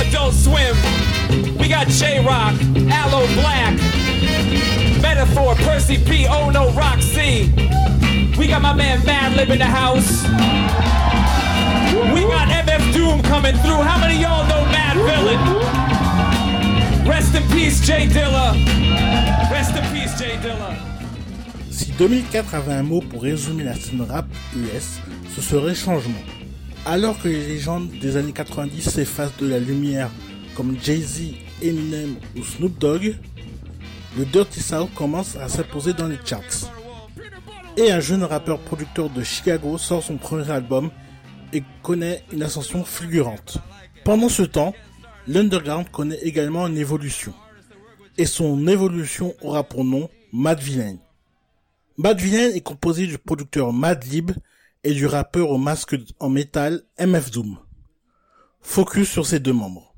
Adult Swim. We got J Rock, Aloe Black, Metaphor, Percy P, Oh No, Roxy. We got my man Madlib in the house. We got MF Doom coming through. How many y'all know Mad Villain? Rest in peace, Jay Dilla. Rest in peace, Jay Dilla. Si 2004 avait un mot pour résumer la scène rap US, ce serait changement. Alors que les légendes des années 90 s'effacent de la lumière comme Jay-Z, Eminem ou Snoop Dogg, le Dirty South commence à s'imposer dans les charts. Et un jeune rappeur producteur de Chicago sort son premier album et connaît une ascension fulgurante. Pendant ce temps, l'underground connaît également une évolution. Et son évolution aura pour nom Mad Villain. Mad Villain est composé du producteur Mad Lib et du rappeur au masque en métal MF Doom. Focus sur ces deux membres.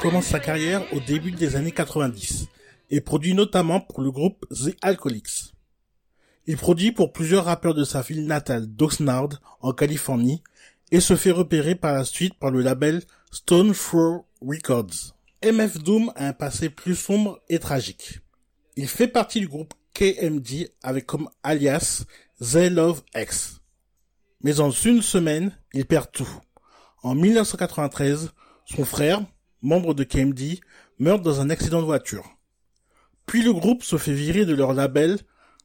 Commence sa carrière au début des années 90 et produit notamment pour le groupe The Alcoholics. Il produit pour plusieurs rappeurs de sa ville natale d'Oxnard en Californie et se fait repérer par la suite par le label Stone Throw Records. MF Doom a un passé plus sombre et tragique. Il fait partie du groupe KMD avec comme alias They Love X. Mais en une semaine, il perd tout. En 1993, son frère, membre de KMD, meurt dans un accident de voiture. Puis le groupe se fait virer de leur label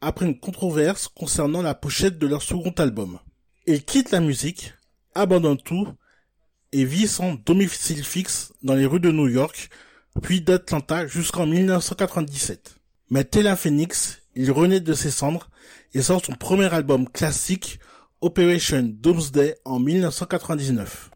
après une controverse concernant la pochette de leur second album. Il quitte la musique, abandonne tout et vit sans domicile fixe dans les rues de New York, puis d'Atlanta jusqu'en 1997. Mais tel un phénix, il renaît de ses cendres et sort son premier album classique, Operation Doomsday, en 1999.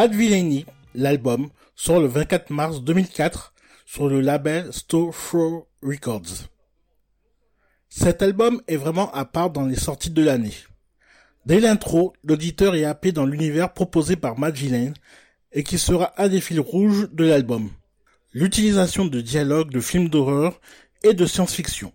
Mad Villainy, l'album, sort le 24 mars 2004 sur le label Store Records. Cet album est vraiment à part dans les sorties de l'année. Dès l'intro, l'auditeur est happé dans l'univers proposé par Mad Villain et qui sera un des fils rouges de l'album. L'utilisation de dialogues de films d'horreur et de science-fiction.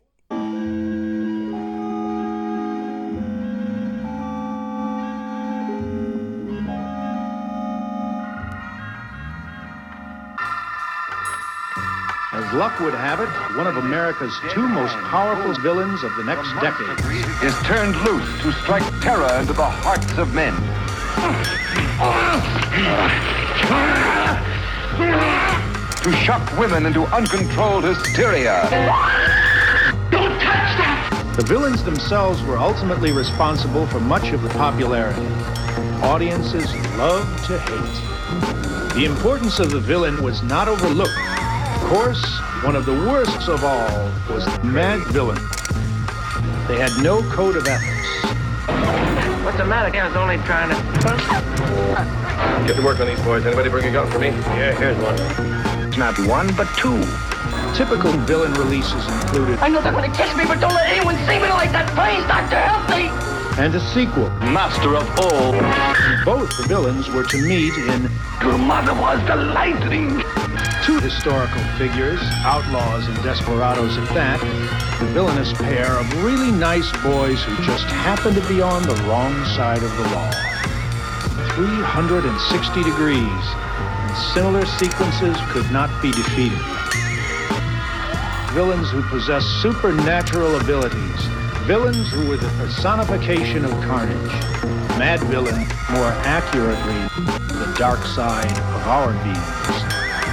As luck would have it, one of America's two most powerful villains of the next decade is turned loose to strike terror into the hearts of men. To shock women into uncontrolled hysteria. Don't touch that! The villains themselves were ultimately responsible for much of the popularity. Audiences love to hate. The importance of the villain was not overlooked. Of course, one of the worst of all was the Mad Villain. They had no code of ethics. What's the matter? I was only trying to. Get to work on these boys. Anybody bring a gun for me? Yeah, here's one. It's not one, but two. Typical villain releases included I know they're going to catch me, but don't let anyone see me like that. Please, Doctor, help me. and a sequel. Master of all. Both the villains were to meet in Your mother was the lightning. Two historical figures, outlaws and desperados at that, the villainous pair of really nice boys who just happen to be on the wrong side of the law. 360 degrees, and similar sequences could not be defeated. Villains who possess supernatural abilities, villains who were the personification of carnage. Mad villain, more accurately, the dark side of our beings.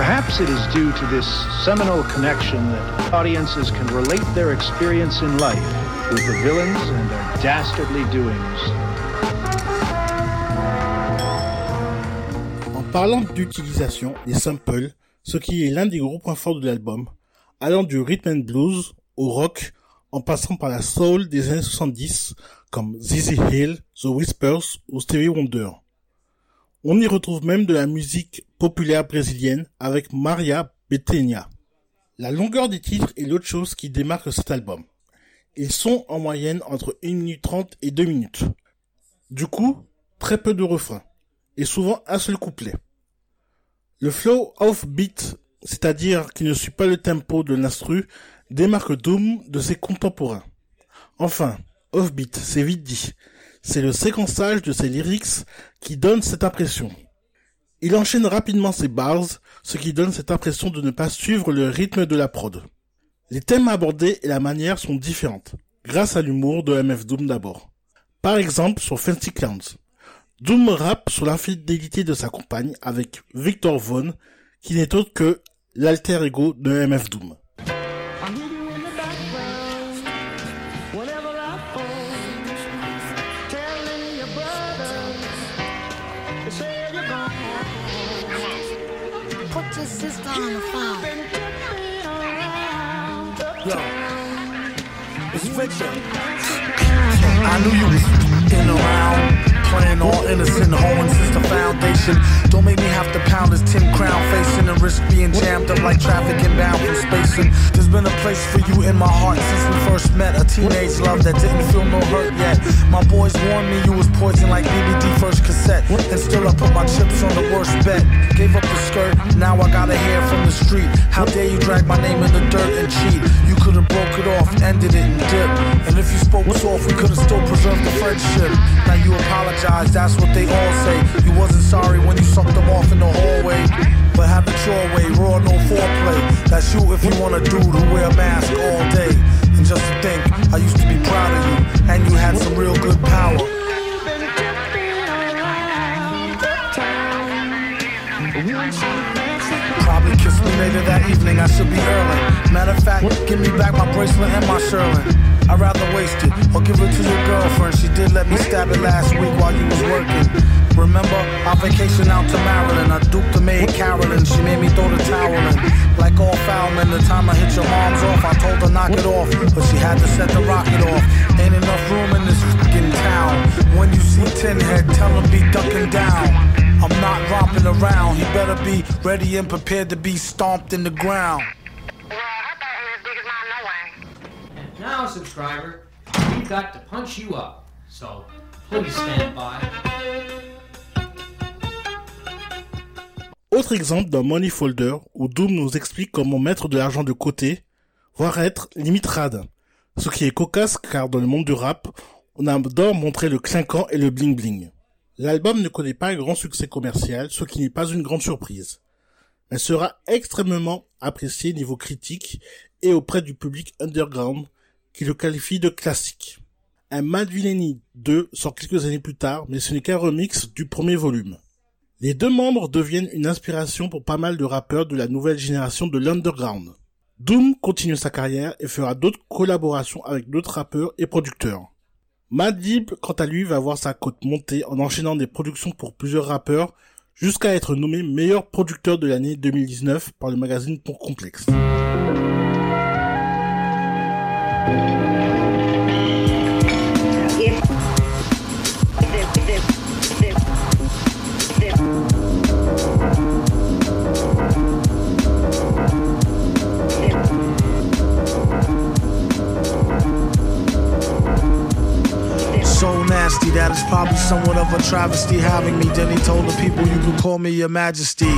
Perhaps it is due to this seminal connection that audiences can relate their experience in life with the villains and their dastardly doings. En parlant d'utilisation des samples, ce qui est l'un des gros points forts de l'album, allant du rhythm and blues au rock, en passant par la soul des années 70, comme ZZ Hill, The Whispers ou Stevie Wonder. On y retrouve même de la musique populaire brésilienne avec Maria Bethânia. La longueur des titres est l'autre chose qui démarque cet album. Ils sont en moyenne entre 1 minute 30 et 2 minutes. Du coup, très peu de refrains, et souvent un seul couplet. Le flow off-beat, c'est-à-dire qui ne suit pas le tempo de l'instru, démarque Doom de ses contemporains. Enfin, off-beat, c'est vite dit. C'est le séquençage de ses lyrics qui donne cette impression. Il enchaîne rapidement ses bars, ce qui donne cette impression de ne pas suivre le rythme de la prod. Les thèmes abordés et la manière sont différentes, grâce à l'humour de MF Doom d'abord. Par exemple sur Fancy Clowns. Doom rappe sur l'infidélité de sa compagne avec Victor Vaughn, qui n'est autre que l'alter ego de MF Doom. Sister on the phone. Yo, it's Richard. I knew you was in around. Playing all innocent, hoeing since the foundation. Don't make me have to pound this tin crown facing and risk being jammed up like traffic inbound from spacing. There's been a place for you in my heart since we first met. A teenage love that didn't feel no hurt yet. My boys warned me you was poison like BBD first cassette. And still I put my chips on the worst bet. Gave up the skirt, now I gotta hear from the street. How dare you drag my name in the dirt and cheat? You could've broke it off, ended it and dipped. And if you spoke soft, we could've still preserved the friendship. Now you apologize, that's what they all say. You wasn't sorry when you sucked them off in the hallway. But have it your way, raw, no foreplay. That's you if you want a dude who wear a mask all day. And just to think, I used to be proud of you, and you had some real good power. Probably later that evening, I should be early. Matter of fact, give me back my bracelet and my Sherlin. I'd rather waste it or give it to your girlfriend. She did let me stab it last week while you was working. Remember I vacation out to Maryland? I duped the maid Carolyn. She made me throw the towel in. Like all foul men, the time I hit your mom's off, I told her knock it off, but she had to set the rocket off. Ain't enough room in this fucking town. When you see Tin Head, tell him be ducking down. I'm not romping around. He better be ready and prepared to be stomped in the ground. Now, subscriber, we've got to punch you up. So please stand by. Autre exemple d'un money folder où Doom nous explique comment mettre de l'argent de côté, voire être limite rade. Ce qui est cocasse car dans le monde du rap, on adore montrer le clinquant et le bling bling. L'album ne connaît pas un grand succès commercial, ce qui n'est pas une grande surprise. Mais sera extrêmement apprécié niveau critique et auprès du public underground qui le qualifie de classique. Un Mad Villainy 2 sort quelques années plus tard, mais ce n'est qu'un remix du premier volume. Les deux membres deviennent une inspiration pour pas mal de rappeurs de la nouvelle génération de l'underground. Doom continue sa carrière et fera d'autres collaborations avec d'autres rappeurs et producteurs. Madib, quant à lui, va voir sa cote monter en enchaînant des productions pour plusieurs rappeurs jusqu'à être nommé meilleur producteur de l'année 2019 par le magazine Pour Complexe. That it's probably somewhat of a travesty having me. Then he told the people you can call me your majesty.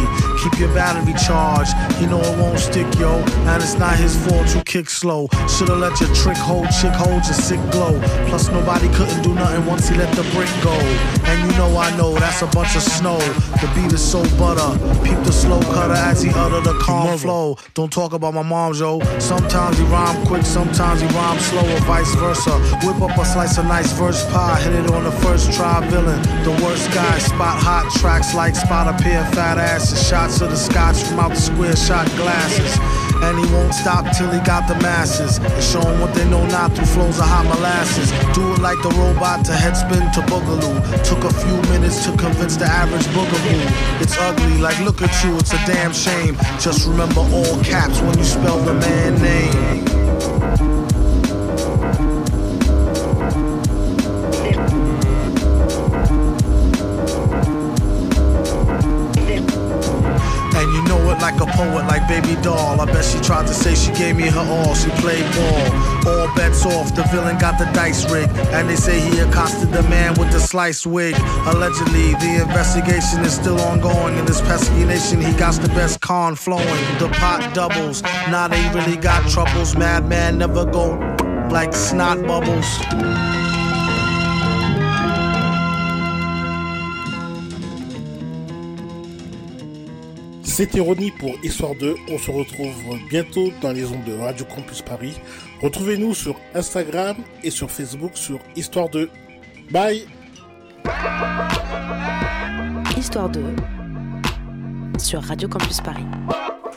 Keep your battery charged. You know it won't stick, yo. And it's not his fault you kick slow. Should've let your trick hold, chick hold your sick glow. Plus nobody couldn't do nothing once he let the brick go. And you know I know that's a bunch of snow. The beat is so butter. Peep the slow cutter as he utter the calm flow. Don't talk about my mom, yo. Sometimes he rhyme quick, sometimes he rhyme slow, or vice versa. Whip up a slice of nice verse pie, hit it on the first try. Villain, the worst guy. Spot hot tracks like spot a pair of fat asses. Shots of the scotch from out the square shot glasses. And he won't stop till he got the masses. And show 'em what they know not through flows of hot molasses. Do it like the robot to headspin to boogaloo. Took a few minutes to convince the average boogaboo. It's ugly, like look at you, it's a damn shame. Just remember all caps when you spell the man name. And you know it like a poet, like baby doll. I bet she tried to say she gave me her all. She played ball. All bets off. The villain got the dice rig. And they say he accosted the man with the slice wig. Allegedly, the investigation is still ongoing. In this pesky nation, he got the best con flowing. The pot doubles. Now they really got troubles. Madman never go like snot bubbles. C'était Ronnie pour Histoire 2. On se retrouve bientôt dans les ondes de Radio Campus Paris. Retrouvez-nous sur Instagram et sur Facebook sur Histoire 2. Bye Histoire 2 sur Radio Campus Paris.